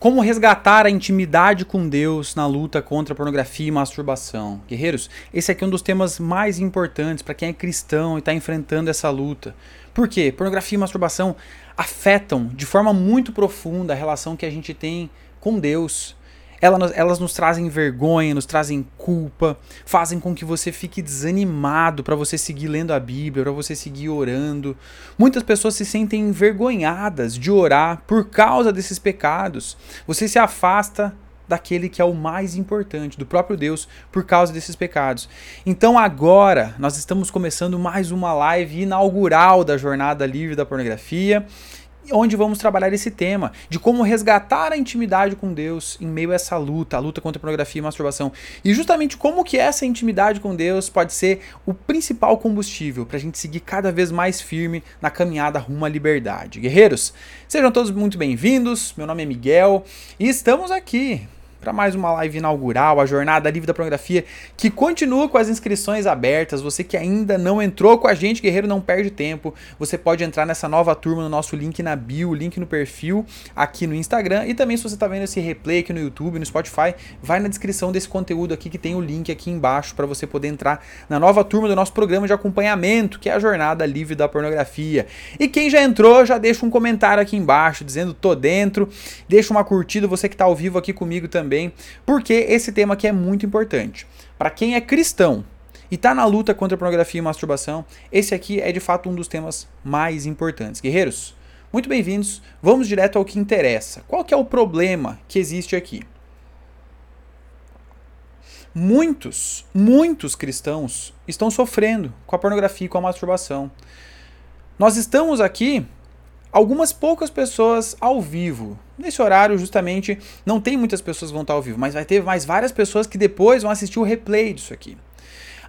Como resgatar a intimidade com Deus na luta contra pornografia e masturbação? Guerreiros, esse aqui é um dos temas mais importantes para quem é cristão e está enfrentando essa luta. Por quê? Pornografia e masturbação afetam de forma muito profunda a relação que a gente tem com Deus. Elas, elas nos trazem vergonha, nos trazem culpa, fazem com que você fique desanimado para você seguir lendo a Bíblia, para você seguir orando. Muitas pessoas se sentem envergonhadas de orar por causa desses pecados. Você se afasta daquele que é o mais importante, do próprio Deus, por causa desses pecados. Então agora nós estamos começando mais uma live inaugural da Jornada Livre da Pornografia onde vamos trabalhar esse tema de como resgatar a intimidade com Deus em meio a essa luta, a luta contra a pornografia e masturbação. E justamente como que essa intimidade com Deus pode ser o principal combustível para a gente seguir cada vez mais firme na caminhada rumo à liberdade. Guerreiros, sejam todos muito bem-vindos. Meu nome é Miguel e estamos aqui para mais uma live inaugural, a Jornada Livre da Pornografia, que continua com as inscrições abertas. Você que ainda não entrou com a gente, guerreiro, não perde tempo. Você pode entrar nessa nova turma no nosso link na bio, link no perfil aqui no Instagram. E também, se você está vendo esse replay aqui no YouTube, no Spotify, vai na descrição desse conteúdo aqui que tem o link aqui embaixo para você poder entrar na nova turma do nosso programa de acompanhamento, que é a Jornada Livre da Pornografia. E quem já entrou, já deixa um comentário aqui embaixo dizendo tô dentro, deixa uma curtida, você que está ao vivo aqui comigo também também, porque esse tema aqui é muito importante. Para quem é cristão e está na luta contra a pornografia e masturbação, esse aqui é de fato um dos temas mais importantes. Guerreiros, muito bem-vindos. Vamos direto ao que interessa. Qual que é o problema que existe aqui? Muitos, muitos cristãos estão sofrendo com a pornografia e com a masturbação. Nós estamos aqui algumas poucas pessoas ao vivo. Nesse horário, justamente, não tem muitas pessoas que vão estar ao vivo, mas vai ter mais várias pessoas que depois vão assistir o replay disso aqui.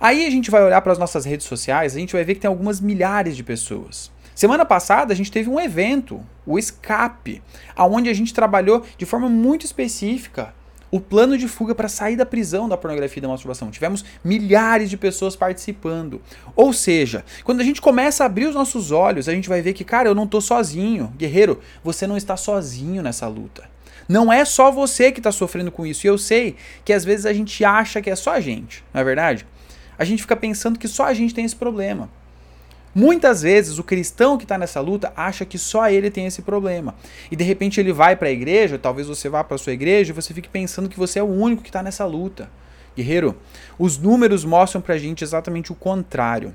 Aí a gente vai olhar para as nossas redes sociais, a gente vai ver que tem algumas milhares de pessoas. Semana passada a gente teve um evento, o Escape, aonde a gente trabalhou de forma muito específica o plano de fuga para sair da prisão da pornografia e da masturbação. Tivemos milhares de pessoas participando. Ou seja, quando a gente começa a abrir os nossos olhos, a gente vai ver que, cara, eu não tô sozinho. Guerreiro, você não está sozinho nessa luta. Não é só você que está sofrendo com isso. E eu sei que às vezes a gente acha que é só a gente, não é verdade? A gente fica pensando que só a gente tem esse problema. Muitas vezes o cristão que está nessa luta acha que só ele tem esse problema. E de repente ele vai para a igreja, talvez você vá para a sua igreja e você fique pensando que você é o único que está nessa luta. Guerreiro, os números mostram para a gente exatamente o contrário.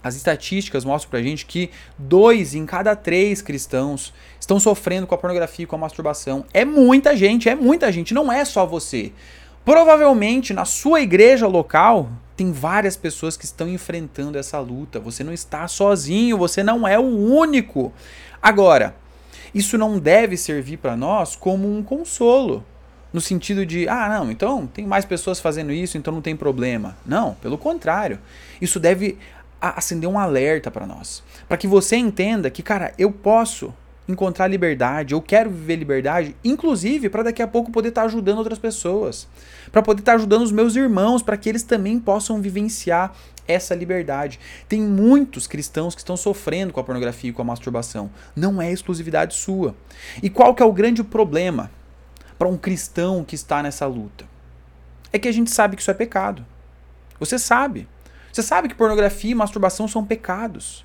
As estatísticas mostram pra gente que dois em cada três cristãos estão sofrendo com a pornografia e com a masturbação. É muita gente, é muita gente, não é só você. Provavelmente na sua igreja local tem várias pessoas que estão enfrentando essa luta. Você não está sozinho, você não é o único. Agora, isso não deve servir para nós como um consolo. No sentido de, ah, não, então tem mais pessoas fazendo isso, então não tem problema. Não, pelo contrário. Isso deve acender um alerta para nós. Para que você entenda que, cara, eu posso encontrar liberdade, eu quero viver liberdade, inclusive para daqui a pouco poder estar tá ajudando outras pessoas, para poder estar tá ajudando os meus irmãos, para que eles também possam vivenciar essa liberdade. Tem muitos cristãos que estão sofrendo com a pornografia e com a masturbação. Não é exclusividade sua. E qual que é o grande problema para um cristão que está nessa luta? É que a gente sabe que isso é pecado. Você sabe. Você sabe que pornografia e masturbação são pecados.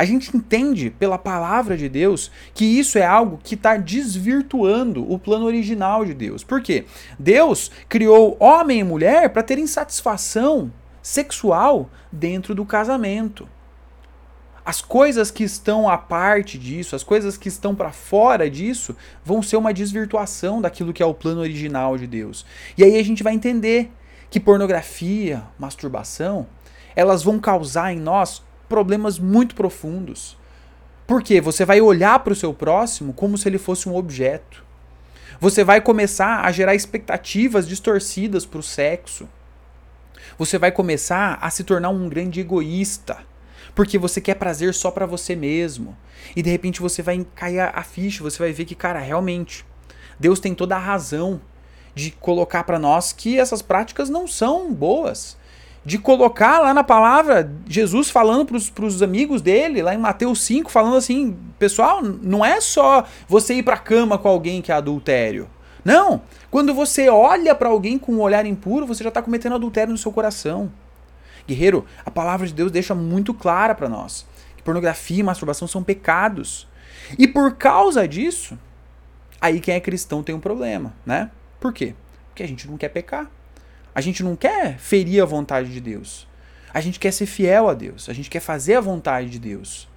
A gente entende pela palavra de Deus que isso é algo que está desvirtuando o plano original de Deus. Por quê? Deus criou homem e mulher para terem satisfação sexual dentro do casamento. As coisas que estão à parte disso, as coisas que estão para fora disso, vão ser uma desvirtuação daquilo que é o plano original de Deus. E aí a gente vai entender que pornografia, masturbação, elas vão causar em nós problemas muito profundos. Porque você vai olhar para o seu próximo como se ele fosse um objeto. Você vai começar a gerar expectativas distorcidas para o sexo. Você vai começar a se tornar um grande egoísta, porque você quer prazer só para você mesmo. E de repente você vai cair a ficha, você vai ver que, cara, realmente, Deus tem toda a razão de colocar para nós que essas práticas não são boas de colocar lá na palavra Jesus falando para os amigos dele, lá em Mateus 5, falando assim: pessoal, não é só você ir para cama com alguém que é adultério. Não. Quando você olha para alguém com um olhar impuro, você já está cometendo adultério no seu coração. Guerreiro, a palavra de Deus deixa muito clara para nós que pornografia e masturbação são pecados. E por causa disso, aí quem é cristão tem um problema, né? Por quê? Porque a gente não quer pecar. A gente não quer ferir a vontade de Deus. A gente quer ser fiel a Deus. A gente quer fazer a vontade de Deus.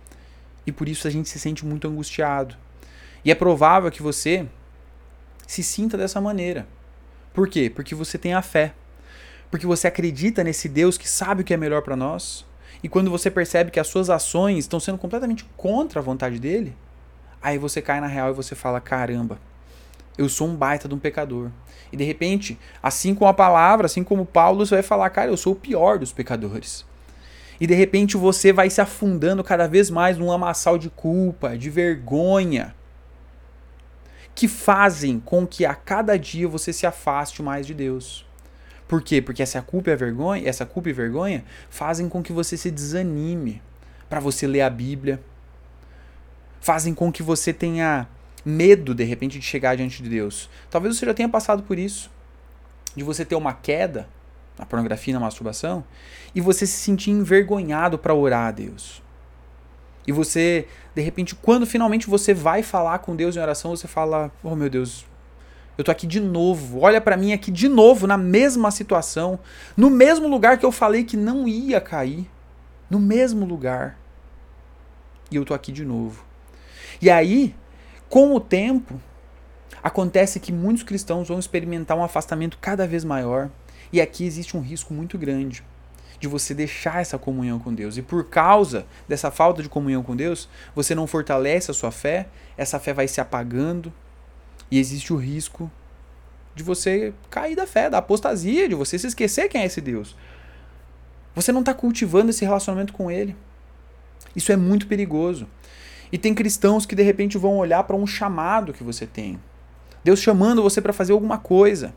E por isso a gente se sente muito angustiado. E é provável que você se sinta dessa maneira. Por quê? Porque você tem a fé. Porque você acredita nesse Deus que sabe o que é melhor para nós. E quando você percebe que as suas ações estão sendo completamente contra a vontade dele, aí você cai na real e você fala: caramba, eu sou um baita de um pecador. E de repente, assim como a palavra, assim como Paulo, você vai falar, cara, eu sou o pior dos pecadores. E de repente você vai se afundando cada vez mais num lamaçal de culpa, de vergonha, que fazem com que a cada dia você se afaste mais de Deus. Por quê? Porque essa culpa e vergonha, essa culpa e vergonha fazem com que você se desanime para você ler a Bíblia. Fazem com que você tenha medo, de repente, de chegar diante de Deus. Talvez você já tenha passado por isso. De você ter uma queda na pornografia na masturbação e você se sentir envergonhado para orar a Deus. E você, de repente, quando finalmente você vai falar com Deus em oração, você fala: "Oh, meu Deus, eu tô aqui de novo. Olha para mim aqui de novo na mesma situação, no mesmo lugar que eu falei que não ia cair, no mesmo lugar. E eu tô aqui de novo. E aí, com o tempo, acontece que muitos cristãos vão experimentar um afastamento cada vez maior, e aqui existe um risco muito grande de você deixar essa comunhão com Deus. E por causa dessa falta de comunhão com Deus, você não fortalece a sua fé, essa fé vai se apagando, e existe o risco de você cair da fé, da apostasia, de você se esquecer quem é esse Deus. Você não está cultivando esse relacionamento com Ele. Isso é muito perigoso. E tem cristãos que de repente vão olhar para um chamado que você tem. Deus chamando você para fazer alguma coisa.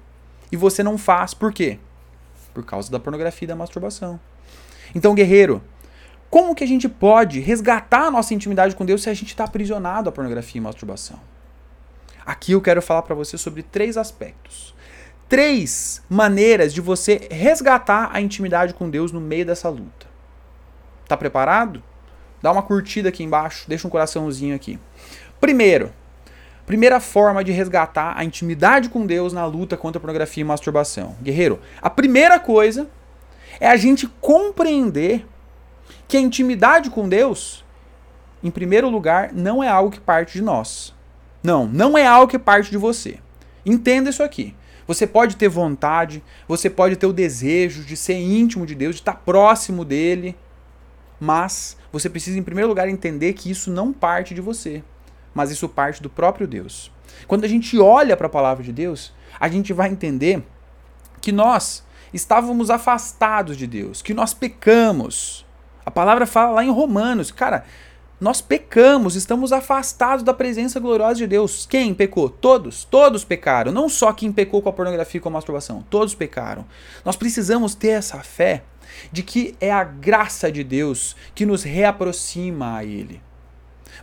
E você não faz. Por quê? Por causa da pornografia e da masturbação. Então, guerreiro, como que a gente pode resgatar a nossa intimidade com Deus se a gente está aprisionado à pornografia e masturbação? Aqui eu quero falar para você sobre três aspectos. Três maneiras de você resgatar a intimidade com Deus no meio dessa luta. Tá preparado? Dá uma curtida aqui embaixo, deixa um coraçãozinho aqui. Primeiro, primeira forma de resgatar a intimidade com Deus na luta contra a pornografia e masturbação. Guerreiro, a primeira coisa é a gente compreender que a intimidade com Deus, em primeiro lugar, não é algo que parte de nós. Não, não é algo que parte de você. Entenda isso aqui. Você pode ter vontade, você pode ter o desejo de ser íntimo de Deus, de estar próximo dele, mas você precisa, em primeiro lugar, entender que isso não parte de você, mas isso parte do próprio Deus. Quando a gente olha para a palavra de Deus, a gente vai entender que nós estávamos afastados de Deus, que nós pecamos. A palavra fala lá em Romanos, cara, nós pecamos, estamos afastados da presença gloriosa de Deus. Quem pecou? Todos. Todos pecaram. Não só quem pecou com a pornografia e com a masturbação. Todos pecaram. Nós precisamos ter essa fé de que é a graça de Deus que nos reaproxima a Ele.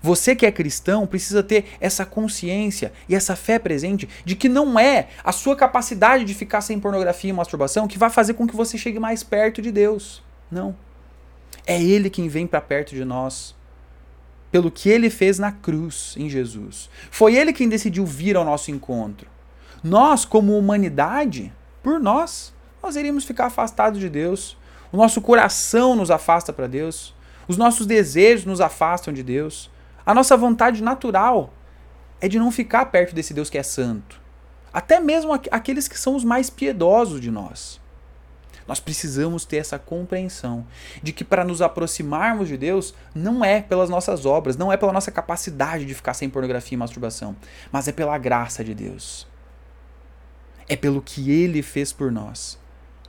Você que é cristão precisa ter essa consciência e essa fé presente de que não é a sua capacidade de ficar sem pornografia e masturbação que vai fazer com que você chegue mais perto de Deus. Não. É Ele quem vem para perto de nós. Pelo que ele fez na cruz em Jesus. Foi ele quem decidiu vir ao nosso encontro. Nós, como humanidade, por nós, nós iríamos ficar afastados de Deus o nosso coração nos afasta para Deus. Os nossos desejos nos afastam de Deus. A nossa vontade natural é de não ficar perto desse Deus que é santo. Até mesmo aqueles que são os mais piedosos de nós. Nós precisamos ter essa compreensão de que para nos aproximarmos de Deus não é pelas nossas obras, não é pela nossa capacidade de ficar sem pornografia e masturbação, mas é pela graça de Deus. É pelo que Ele fez por nós.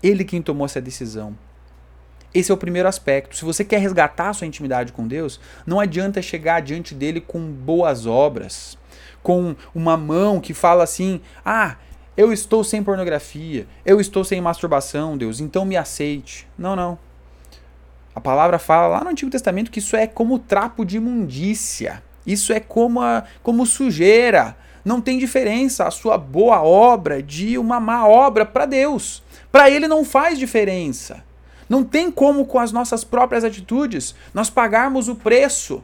Ele quem tomou essa decisão. Esse é o primeiro aspecto. Se você quer resgatar sua intimidade com Deus, não adianta chegar diante dele com boas obras, com uma mão que fala assim: "Ah, eu estou sem pornografia, eu estou sem masturbação, Deus, então me aceite. Não, não. A palavra fala lá no Antigo Testamento que isso é como trapo de imundícia. Isso é como, a, como sujeira. Não tem diferença a sua boa obra de uma má obra para Deus. Para Ele não faz diferença. Não tem como, com as nossas próprias atitudes, nós pagarmos o preço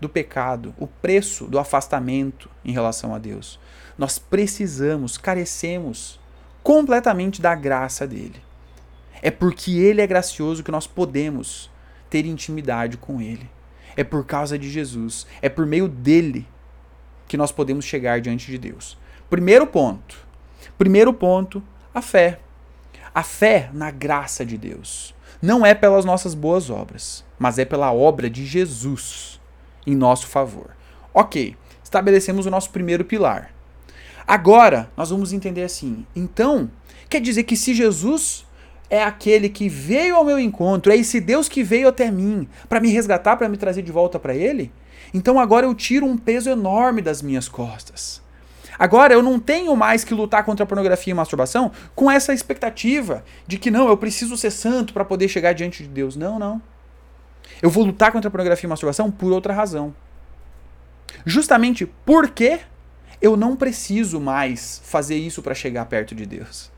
do pecado, o preço do afastamento em relação a Deus. Nós precisamos, carecemos completamente da graça dele. É porque ele é gracioso que nós podemos ter intimidade com ele. É por causa de Jesus, é por meio dele que nós podemos chegar diante de Deus. Primeiro ponto. Primeiro ponto, a fé. A fé na graça de Deus. Não é pelas nossas boas obras, mas é pela obra de Jesus em nosso favor. Ok, estabelecemos o nosso primeiro pilar. Agora, nós vamos entender assim. Então, quer dizer que se Jesus é aquele que veio ao meu encontro, é esse Deus que veio até mim para me resgatar, para me trazer de volta para Ele, então agora eu tiro um peso enorme das minhas costas. Agora eu não tenho mais que lutar contra a pornografia e masturbação com essa expectativa de que não, eu preciso ser santo para poder chegar diante de Deus. Não, não. Eu vou lutar contra a pornografia e masturbação por outra razão. Justamente porque eu não preciso mais fazer isso para chegar perto de Deus.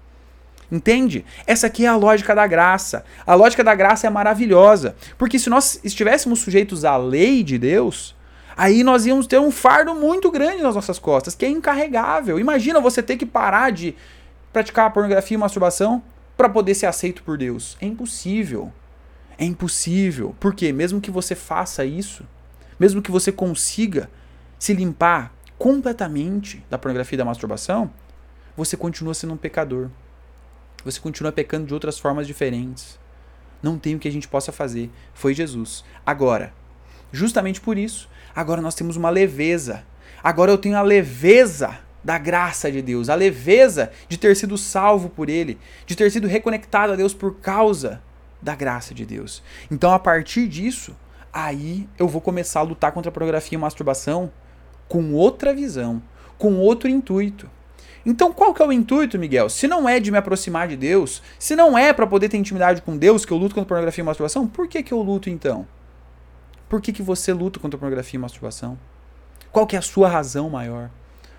Entende? Essa aqui é a lógica da graça. A lógica da graça é maravilhosa. Porque se nós estivéssemos sujeitos à lei de Deus, aí nós íamos ter um fardo muito grande nas nossas costas, que é incarregável. Imagina você ter que parar de praticar pornografia e masturbação para poder ser aceito por Deus. É impossível. É impossível. Porque mesmo que você faça isso, mesmo que você consiga se limpar completamente da pornografia e da masturbação, você continua sendo um pecador. Você continua pecando de outras formas diferentes. Não tem o que a gente possa fazer. Foi Jesus. Agora, justamente por isso, agora nós temos uma leveza. Agora eu tenho a leveza da graça de Deus, a leveza de ter sido salvo por Ele, de ter sido reconectado a Deus por causa da graça de Deus. Então, a partir disso, aí eu vou começar a lutar contra a pornografia e a masturbação com outra visão, com outro intuito. Então, qual que é o intuito, Miguel? Se não é de me aproximar de Deus, se não é para poder ter intimidade com Deus que eu luto contra pornografia e masturbação, por que, que eu luto então? Por que, que você luta contra pornografia e masturbação? Qual que é a sua razão maior?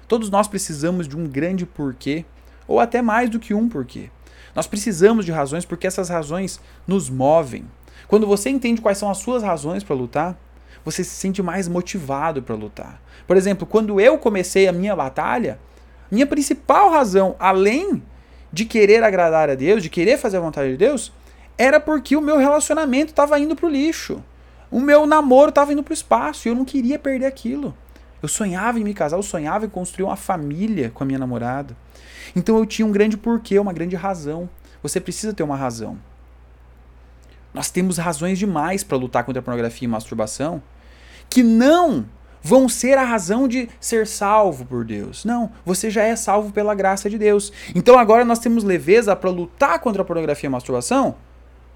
Todos nós precisamos de um grande porquê, ou até mais do que um porquê. Nós precisamos de razões porque essas razões nos movem. Quando você entende quais são as suas razões para lutar, você se sente mais motivado para lutar. Por exemplo, quando eu comecei a minha batalha, minha principal razão, além de querer agradar a Deus, de querer fazer a vontade de Deus, era porque o meu relacionamento estava indo para o lixo. O meu namoro estava indo para o espaço e eu não queria perder aquilo. Eu sonhava em me casar, eu sonhava em construir uma família com a minha namorada. Então eu tinha um grande porquê, uma grande razão. Você precisa ter uma razão. Nós temos razões demais para lutar contra a pornografia e masturbação que não vão ser a razão de ser salvo por Deus. Não, você já é salvo pela graça de Deus. Então agora nós temos leveza para lutar contra a pornografia e masturbação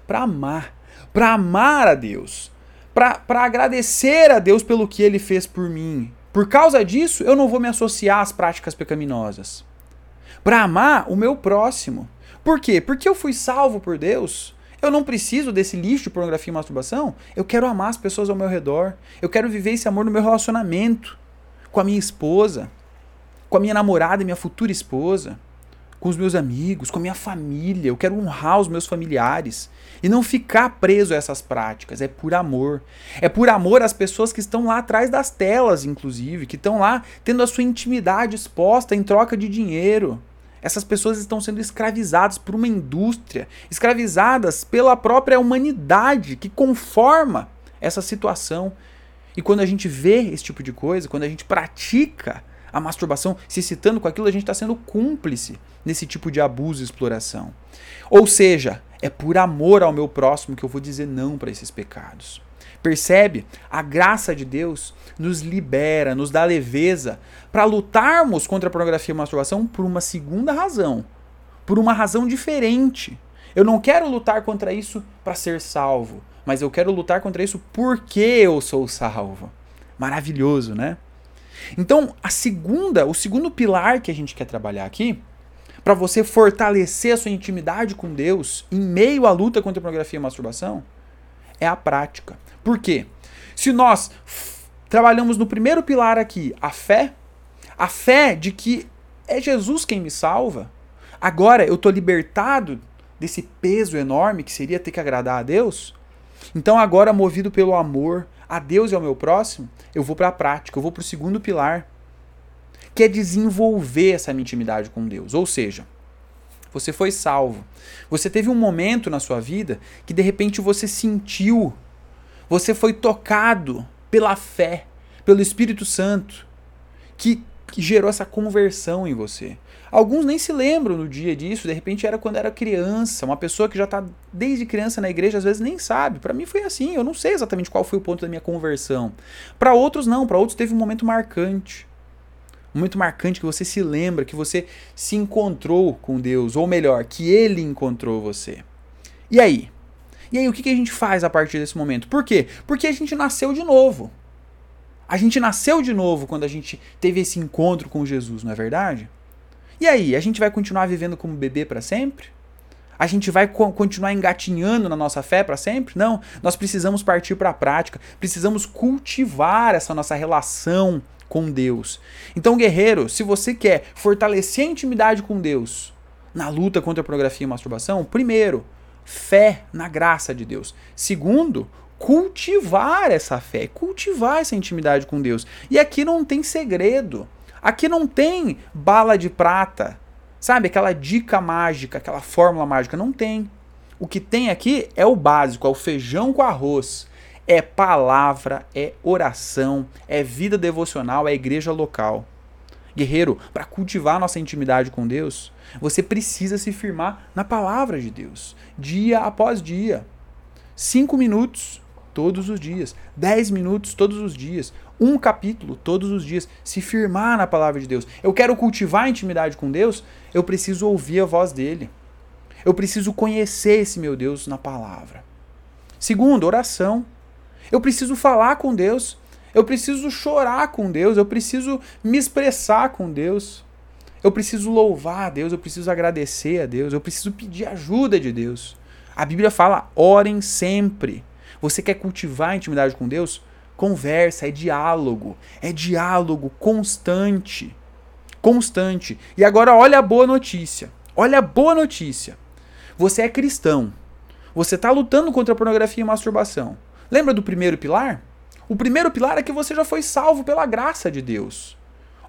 para amar, para amar a Deus, para agradecer a Deus pelo que ele fez por mim. Por causa disso, eu não vou me associar às práticas pecaminosas. Para amar o meu próximo. Por quê? Porque eu fui salvo por Deus. Eu não preciso desse lixo de pornografia e masturbação. Eu quero amar as pessoas ao meu redor. Eu quero viver esse amor no meu relacionamento com a minha esposa, com a minha namorada e minha futura esposa, com os meus amigos, com a minha família. Eu quero honrar os meus familiares e não ficar preso a essas práticas. É por amor. É por amor às pessoas que estão lá atrás das telas, inclusive, que estão lá tendo a sua intimidade exposta em troca de dinheiro. Essas pessoas estão sendo escravizadas por uma indústria, escravizadas pela própria humanidade que conforma essa situação. E quando a gente vê esse tipo de coisa, quando a gente pratica a masturbação se excitando com aquilo, a gente está sendo cúmplice nesse tipo de abuso e exploração. Ou seja, é por amor ao meu próximo que eu vou dizer não para esses pecados. Percebe? A graça de Deus nos libera, nos dá leveza para lutarmos contra a pornografia e a masturbação por uma segunda razão, por uma razão diferente. Eu não quero lutar contra isso para ser salvo, mas eu quero lutar contra isso porque eu sou salvo. Maravilhoso, né? Então, a segunda, o segundo pilar que a gente quer trabalhar aqui para você fortalecer a sua intimidade com Deus em meio à luta contra a pornografia e a masturbação é a prática. Por quê? Se nós trabalhamos no primeiro pilar aqui, a fé, a fé de que é Jesus quem me salva, agora eu estou libertado desse peso enorme que seria ter que agradar a Deus. Então, agora, movido pelo amor a Deus e ao meu próximo, eu vou para a prática, eu vou para o segundo pilar, que é desenvolver essa minha intimidade com Deus. Ou seja, você foi salvo. Você teve um momento na sua vida que de repente você sentiu, você foi tocado pela fé, pelo Espírito Santo, que, que gerou essa conversão em você. Alguns nem se lembram no dia disso, de repente era quando era criança, uma pessoa que já está desde criança na igreja, às vezes nem sabe. Para mim foi assim, eu não sei exatamente qual foi o ponto da minha conversão. Para outros não, para outros teve um momento marcante um momento marcante que você se lembra, que você se encontrou com Deus, ou melhor, que Ele encontrou você. E aí? E aí, o que a gente faz a partir desse momento? Por quê? Porque a gente nasceu de novo. A gente nasceu de novo quando a gente teve esse encontro com Jesus, não é verdade? E aí, a gente vai continuar vivendo como bebê para sempre? A gente vai co continuar engatinhando na nossa fé para sempre? Não, nós precisamos partir para a prática, precisamos cultivar essa nossa relação com Deus. Então, guerreiro, se você quer fortalecer a intimidade com Deus na luta contra a pornografia e a masturbação, primeiro, fé na graça de Deus. Segundo, cultivar essa fé, cultivar essa intimidade com Deus. E aqui não tem segredo. Aqui não tem bala de prata, sabe? Aquela dica mágica, aquela fórmula mágica. Não tem. O que tem aqui é o básico, é o feijão com arroz é palavra, é oração, é vida devocional, é igreja local. Guerreiro, para cultivar nossa intimidade com Deus, você precisa se firmar na palavra de Deus, dia após dia. Cinco minutos todos os dias, dez minutos todos os dias, um capítulo todos os dias, se firmar na palavra de Deus. Eu quero cultivar a intimidade com Deus, eu preciso ouvir a voz dele. Eu preciso conhecer esse meu Deus na palavra. Segundo, oração. Eu preciso falar com Deus. Eu preciso chorar com Deus. Eu preciso me expressar com Deus. Eu preciso louvar a Deus. Eu preciso agradecer a Deus. Eu preciso pedir ajuda de Deus. A Bíblia fala: orem sempre. Você quer cultivar a intimidade com Deus? Conversa, é diálogo. É diálogo constante. Constante. E agora olha a boa notícia. Olha a boa notícia. Você é cristão. Você está lutando contra a pornografia e masturbação. Lembra do primeiro pilar? O primeiro pilar é que você já foi salvo pela graça de Deus.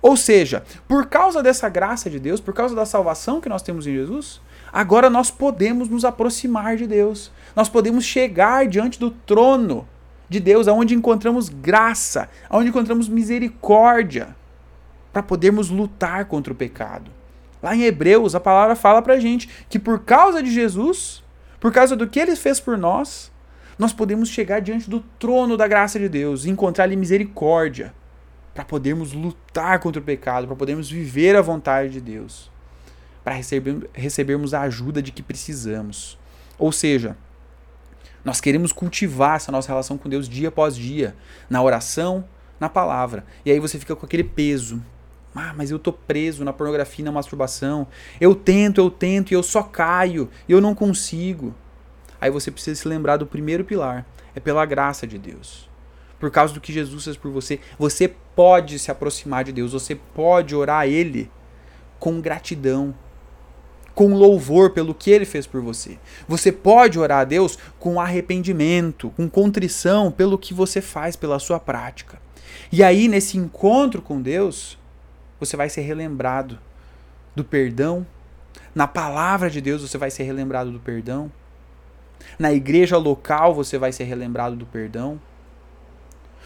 Ou seja, por causa dessa graça de Deus, por causa da salvação que nós temos em Jesus, agora nós podemos nos aproximar de Deus. Nós podemos chegar diante do trono de Deus, aonde encontramos graça, aonde encontramos misericórdia, para podermos lutar contra o pecado. Lá em Hebreus, a palavra fala pra gente que por causa de Jesus, por causa do que ele fez por nós, nós podemos chegar diante do trono da graça de Deus e encontrar ali misericórdia para podermos lutar contra o pecado, para podermos viver a vontade de Deus, para receber, recebermos a ajuda de que precisamos. Ou seja, nós queremos cultivar essa nossa relação com Deus dia após dia, na oração, na palavra. E aí você fica com aquele peso. Ah, mas eu tô preso na pornografia, na masturbação. Eu tento, eu tento e eu só caio, e eu não consigo aí você precisa se lembrar do primeiro pilar: é pela graça de Deus. Por causa do que Jesus fez por você, você pode se aproximar de Deus, você pode orar a Ele com gratidão, com louvor pelo que Ele fez por você. Você pode orar a Deus com arrependimento, com contrição pelo que você faz, pela sua prática. E aí, nesse encontro com Deus, você vai ser relembrado do perdão. Na palavra de Deus, você vai ser relembrado do perdão. Na igreja local você vai ser relembrado do perdão.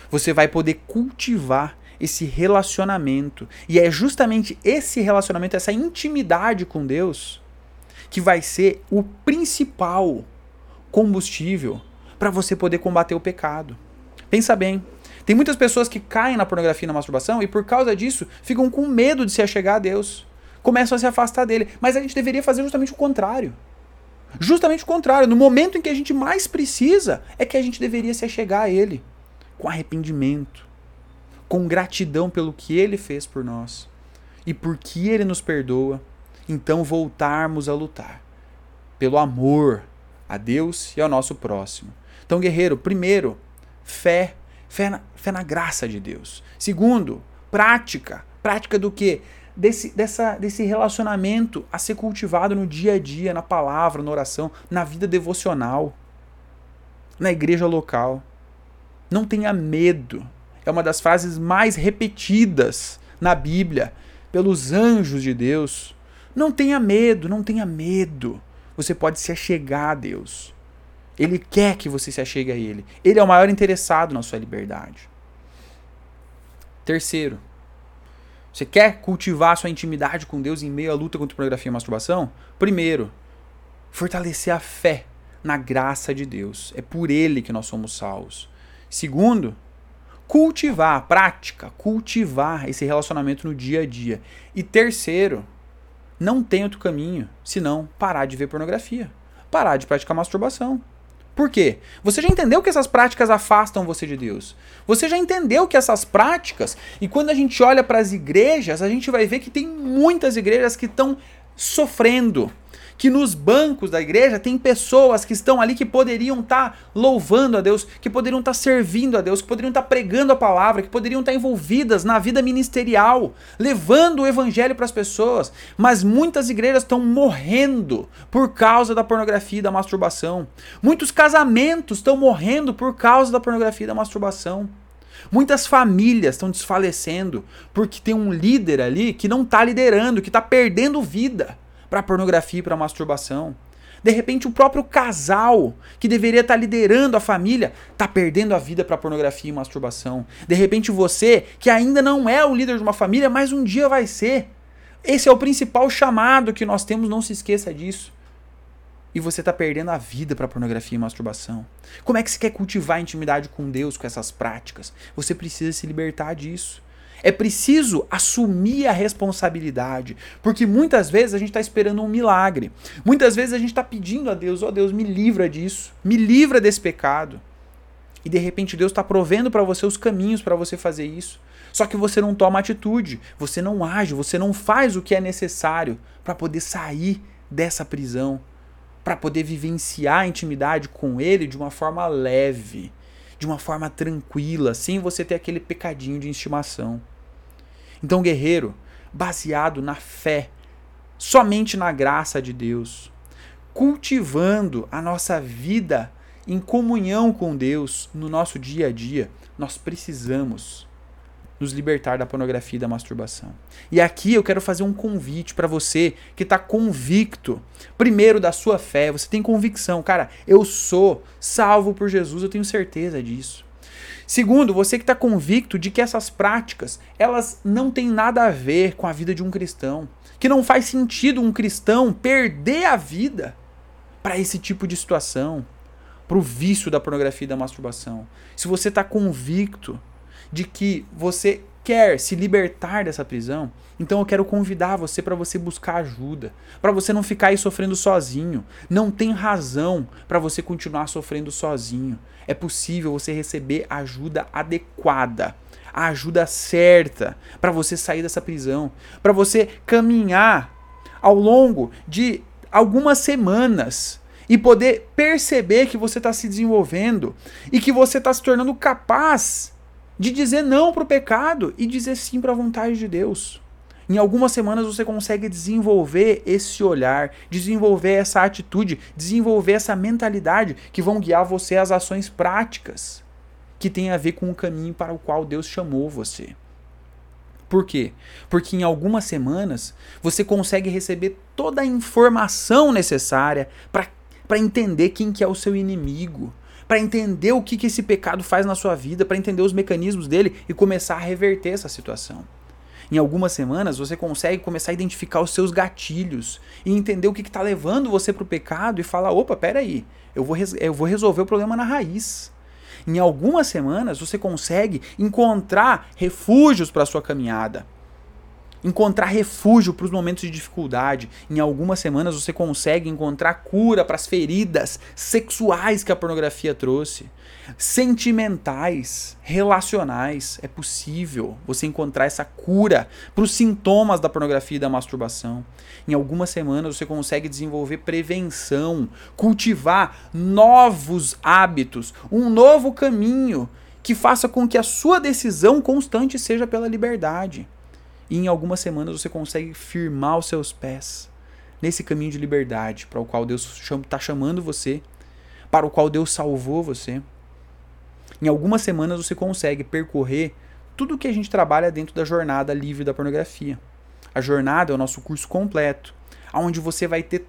Você vai poder cultivar esse relacionamento. E é justamente esse relacionamento, essa intimidade com Deus, que vai ser o principal combustível para você poder combater o pecado. Pensa bem. Tem muitas pessoas que caem na pornografia e na masturbação e por causa disso ficam com medo de se achegar a Deus. Começam a se afastar dele. Mas a gente deveria fazer justamente o contrário. Justamente o contrário, no momento em que a gente mais precisa, é que a gente deveria se achegar a Ele com arrependimento, com gratidão pelo que Ele fez por nós e por que Ele nos perdoa então voltarmos a lutar pelo amor a Deus e ao nosso próximo. Então, guerreiro, primeiro, fé, fé na, fé na graça de Deus. Segundo, prática. Prática do que? Desse, dessa, desse relacionamento a ser cultivado no dia a dia, na palavra, na oração, na vida devocional, na igreja local. Não tenha medo. É uma das frases mais repetidas na Bíblia pelos anjos de Deus. Não tenha medo, não tenha medo. Você pode se achegar a Deus. Ele quer que você se achegue a Ele. Ele é o maior interessado na sua liberdade. Terceiro, você quer cultivar sua intimidade com Deus em meio à luta contra a pornografia e a masturbação? Primeiro, fortalecer a fé na graça de Deus. É por Ele que nós somos salvos. Segundo, cultivar a prática, cultivar esse relacionamento no dia a dia. E terceiro, não tem outro caminho senão parar de ver pornografia, parar de praticar masturbação. Por quê? Você já entendeu que essas práticas afastam você de Deus. Você já entendeu que essas práticas, e quando a gente olha para as igrejas, a gente vai ver que tem muitas igrejas que estão sofrendo que nos bancos da igreja tem pessoas que estão ali que poderiam estar tá louvando a Deus, que poderiam estar tá servindo a Deus, que poderiam estar tá pregando a palavra, que poderiam estar tá envolvidas na vida ministerial, levando o evangelho para as pessoas. Mas muitas igrejas estão morrendo por causa da pornografia e da masturbação. Muitos casamentos estão morrendo por causa da pornografia e da masturbação. Muitas famílias estão desfalecendo porque tem um líder ali que não está liderando, que está perdendo vida para pornografia e para masturbação. De repente, o próprio casal que deveria estar tá liderando a família está perdendo a vida para pornografia e masturbação. De repente, você que ainda não é o líder de uma família, mas um dia vai ser. Esse é o principal chamado que nós temos, não se esqueça disso. E você está perdendo a vida para pornografia e masturbação. Como é que você quer cultivar a intimidade com Deus com essas práticas? Você precisa se libertar disso. É preciso assumir a responsabilidade, porque muitas vezes a gente está esperando um milagre. Muitas vezes a gente está pedindo a Deus: ó oh, Deus, me livra disso, me livra desse pecado. E de repente Deus está provendo para você os caminhos para você fazer isso. Só que você não toma atitude, você não age, você não faz o que é necessário para poder sair dessa prisão, para poder vivenciar a intimidade com Ele de uma forma leve, de uma forma tranquila, sem você ter aquele pecadinho de estimação. Então, guerreiro, baseado na fé, somente na graça de Deus, cultivando a nossa vida em comunhão com Deus no nosso dia a dia, nós precisamos nos libertar da pornografia e da masturbação. E aqui eu quero fazer um convite para você que está convicto, primeiro da sua fé, você tem convicção, cara, eu sou salvo por Jesus, eu tenho certeza disso. Segundo, você que está convicto de que essas práticas elas não têm nada a ver com a vida de um cristão, que não faz sentido um cristão perder a vida para esse tipo de situação, para o vício da pornografia e da masturbação. Se você está convicto de que você quer se libertar dessa prisão, então eu quero convidar você para você buscar ajuda, para você não ficar aí sofrendo sozinho. Não tem razão para você continuar sofrendo sozinho. É possível você receber ajuda adequada, a ajuda certa para você sair dessa prisão, para você caminhar ao longo de algumas semanas e poder perceber que você está se desenvolvendo e que você está se tornando capaz de dizer não para o pecado e dizer sim para a vontade de Deus. Em algumas semanas você consegue desenvolver esse olhar, desenvolver essa atitude, desenvolver essa mentalidade que vão guiar você às ações práticas que tem a ver com o caminho para o qual Deus chamou você. Por quê? Porque em algumas semanas você consegue receber toda a informação necessária para entender quem que é o seu inimigo, para entender o que, que esse pecado faz na sua vida, para entender os mecanismos dele e começar a reverter essa situação. Em algumas semanas você consegue começar a identificar os seus gatilhos e entender o que está levando você para o pecado e falar: opa, peraí, eu vou, eu vou resolver o problema na raiz. Em algumas semanas você consegue encontrar refúgios para sua caminhada. Encontrar refúgio para os momentos de dificuldade. Em algumas semanas você consegue encontrar cura para as feridas sexuais que a pornografia trouxe. Sentimentais, relacionais. É possível você encontrar essa cura para os sintomas da pornografia e da masturbação. Em algumas semanas você consegue desenvolver prevenção, cultivar novos hábitos, um novo caminho que faça com que a sua decisão constante seja pela liberdade. E em algumas semanas você consegue firmar os seus pés nesse caminho de liberdade para o qual Deus está chamando você, para o qual Deus salvou você. Em algumas semanas você consegue percorrer tudo o que a gente trabalha dentro da jornada livre da pornografia. A jornada é o nosso curso completo, onde você vai ter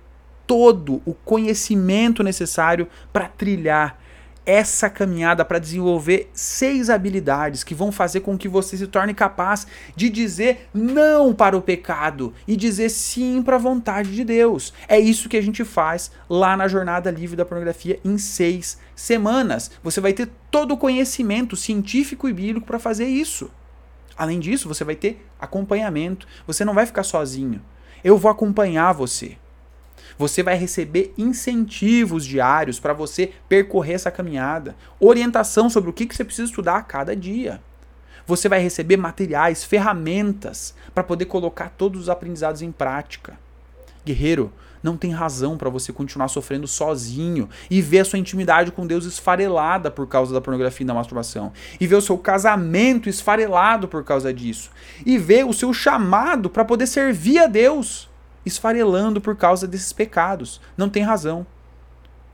todo o conhecimento necessário para trilhar essa caminhada para desenvolver seis habilidades que vão fazer com que você se torne capaz de dizer não para o pecado e dizer sim para a vontade de Deus. É isso que a gente faz lá na Jornada Livre da Pornografia em seis semanas. Você vai ter todo o conhecimento científico e bíblico para fazer isso. Além disso, você vai ter acompanhamento. Você não vai ficar sozinho. Eu vou acompanhar você. Você vai receber incentivos diários para você percorrer essa caminhada, orientação sobre o que, que você precisa estudar a cada dia. Você vai receber materiais, ferramentas para poder colocar todos os aprendizados em prática. Guerreiro, não tem razão para você continuar sofrendo sozinho e ver a sua intimidade com Deus esfarelada por causa da pornografia e da masturbação, e ver o seu casamento esfarelado por causa disso, e ver o seu chamado para poder servir a Deus esfarelando por causa desses pecados. Não tem razão.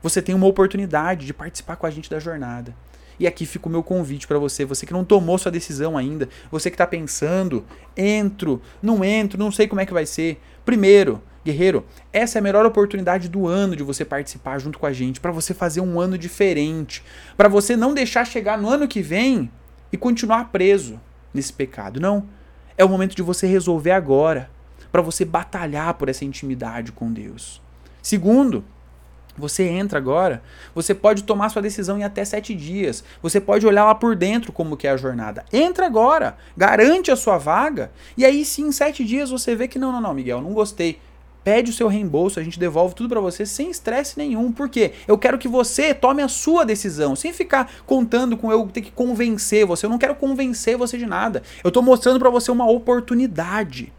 Você tem uma oportunidade de participar com a gente da jornada. E aqui fica o meu convite para você, você que não tomou sua decisão ainda, você que está pensando, entro, não entro, não sei como é que vai ser. Primeiro, guerreiro, essa é a melhor oportunidade do ano de você participar junto com a gente, para você fazer um ano diferente, para você não deixar chegar no ano que vem e continuar preso nesse pecado. Não. É o momento de você resolver agora para você batalhar por essa intimidade com Deus. Segundo, você entra agora, você pode tomar sua decisão em até sete dias. Você pode olhar lá por dentro como que é a jornada. Entra agora, garante a sua vaga, e aí sim, em sete dias você vê que não, não, não, Miguel, não gostei. Pede o seu reembolso, a gente devolve tudo para você sem estresse nenhum. Por quê? Eu quero que você tome a sua decisão, sem ficar contando com eu ter que convencer você. Eu não quero convencer você de nada. Eu estou mostrando para você uma oportunidade.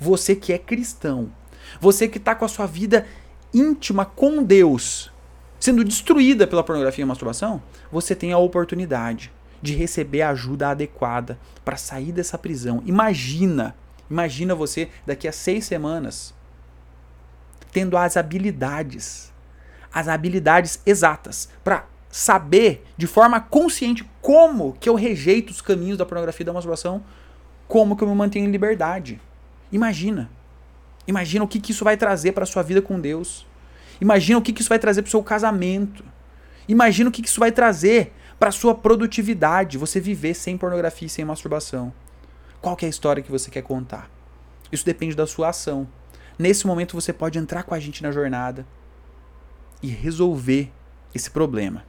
Você que é cristão, você que está com a sua vida íntima com Deus sendo destruída pela pornografia e masturbação, você tem a oportunidade de receber a ajuda adequada para sair dessa prisão. Imagina, imagina você daqui a seis semanas tendo as habilidades, as habilidades exatas para saber de forma consciente como que eu rejeito os caminhos da pornografia e da masturbação, como que eu me mantenho em liberdade. Imagina. Imagina o que, que isso vai trazer para sua vida com Deus. Imagina o que, que isso vai trazer para o seu casamento. Imagina o que, que isso vai trazer para sua produtividade, você viver sem pornografia e sem masturbação. Qual é a história que você quer contar? Isso depende da sua ação. Nesse momento você pode entrar com a gente na jornada e resolver esse problema.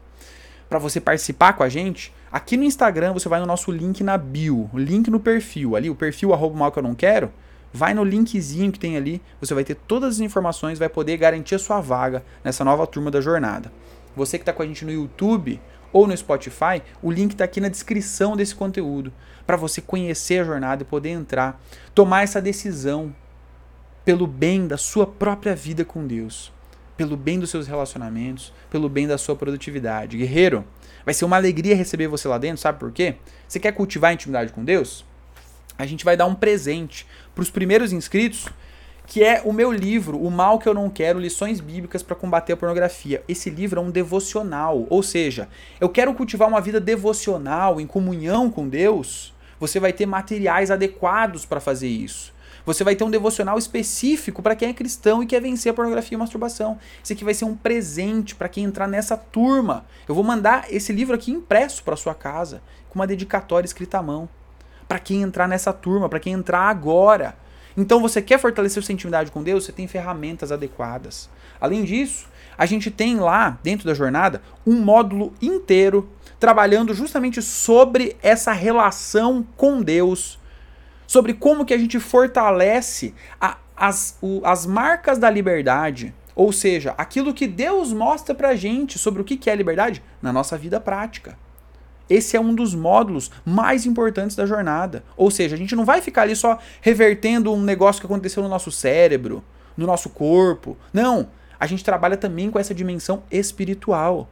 Para você participar com a gente, aqui no Instagram você vai no nosso link na bio, link no perfil, ali o perfil arroba mal que eu não quero, Vai no linkzinho que tem ali, você vai ter todas as informações, vai poder garantir a sua vaga nessa nova turma da jornada. Você que está com a gente no YouTube ou no Spotify, o link está aqui na descrição desse conteúdo para você conhecer a jornada e poder entrar, tomar essa decisão pelo bem da sua própria vida com Deus, pelo bem dos seus relacionamentos, pelo bem da sua produtividade. Guerreiro, vai ser uma alegria receber você lá dentro, sabe por quê? Você quer cultivar a intimidade com Deus? a gente vai dar um presente para os primeiros inscritos, que é o meu livro, O Mal que Eu Não Quero, Lições Bíblicas para Combater a Pornografia. Esse livro é um devocional, ou seja, eu quero cultivar uma vida devocional, em comunhão com Deus. Você vai ter materiais adequados para fazer isso. Você vai ter um devocional específico para quem é cristão e quer vencer a pornografia e a masturbação. Esse aqui vai ser um presente para quem entrar nessa turma. Eu vou mandar esse livro aqui impresso para sua casa, com uma dedicatória escrita à mão para quem entrar nessa turma, para quem entrar agora. Então você quer fortalecer sua intimidade com Deus, você tem ferramentas adequadas. Além disso, a gente tem lá dentro da jornada um módulo inteiro trabalhando justamente sobre essa relação com Deus, sobre como que a gente fortalece a, as, o, as marcas da liberdade, ou seja, aquilo que Deus mostra pra gente sobre o que, que é liberdade na nossa vida prática. Esse é um dos módulos mais importantes da jornada. Ou seja, a gente não vai ficar ali só revertendo um negócio que aconteceu no nosso cérebro, no nosso corpo. Não, a gente trabalha também com essa dimensão espiritual.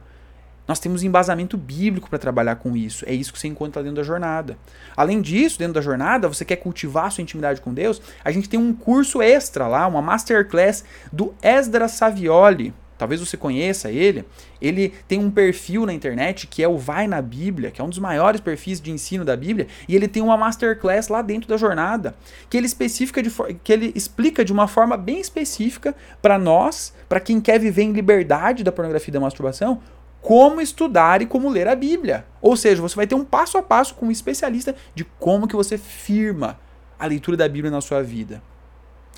Nós temos embasamento bíblico para trabalhar com isso. É isso que você encontra dentro da jornada. Além disso, dentro da jornada, você quer cultivar a sua intimidade com Deus? A gente tem um curso extra lá, uma masterclass do Esdras Savioli. Talvez você conheça ele. Ele tem um perfil na internet que é o Vai na Bíblia, que é um dos maiores perfis de ensino da Bíblia, e ele tem uma masterclass lá dentro da jornada, que ele especifica de que ele explica de uma forma bem específica para nós, para quem quer viver em liberdade da pornografia e da masturbação, como estudar e como ler a Bíblia. Ou seja, você vai ter um passo a passo com um especialista de como que você firma a leitura da Bíblia na sua vida.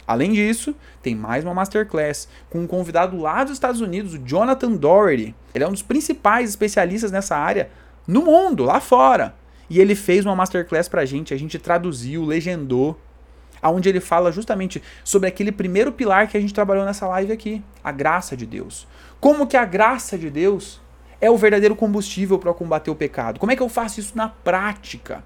Além disso, tem mais uma masterclass com um convidado lá dos Estados Unidos, o Jonathan Doherty. Ele é um dos principais especialistas nessa área no mundo, lá fora. E ele fez uma masterclass pra gente, a gente traduziu, legendou, aonde ele fala justamente sobre aquele primeiro pilar que a gente trabalhou nessa live aqui, a graça de Deus. Como que a graça de Deus é o verdadeiro combustível para combater o pecado. Como é que eu faço isso na prática?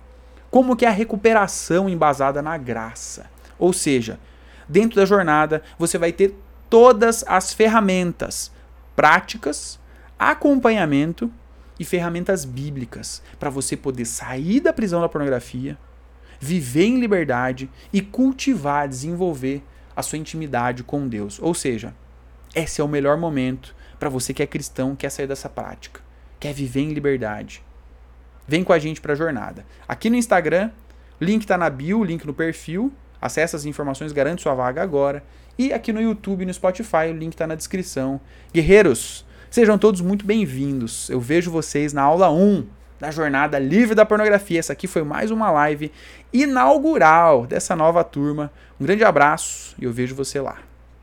Como que é a recuperação embasada na graça? Ou seja, dentro da jornada você vai ter todas as ferramentas práticas, acompanhamento e ferramentas bíblicas para você poder sair da prisão da pornografia, viver em liberdade e cultivar, desenvolver a sua intimidade com Deus. Ou seja, esse é o melhor momento para você que é cristão, quer sair dessa prática, quer viver em liberdade. Vem com a gente para a jornada. Aqui no Instagram, link está na bio, link no perfil. Acesse as informações, garante sua vaga agora. E aqui no YouTube e no Spotify, o link está na descrição. Guerreiros, sejam todos muito bem-vindos. Eu vejo vocês na aula 1 da jornada livre da pornografia. Essa aqui foi mais uma live inaugural dessa nova turma. Um grande abraço e eu vejo você lá.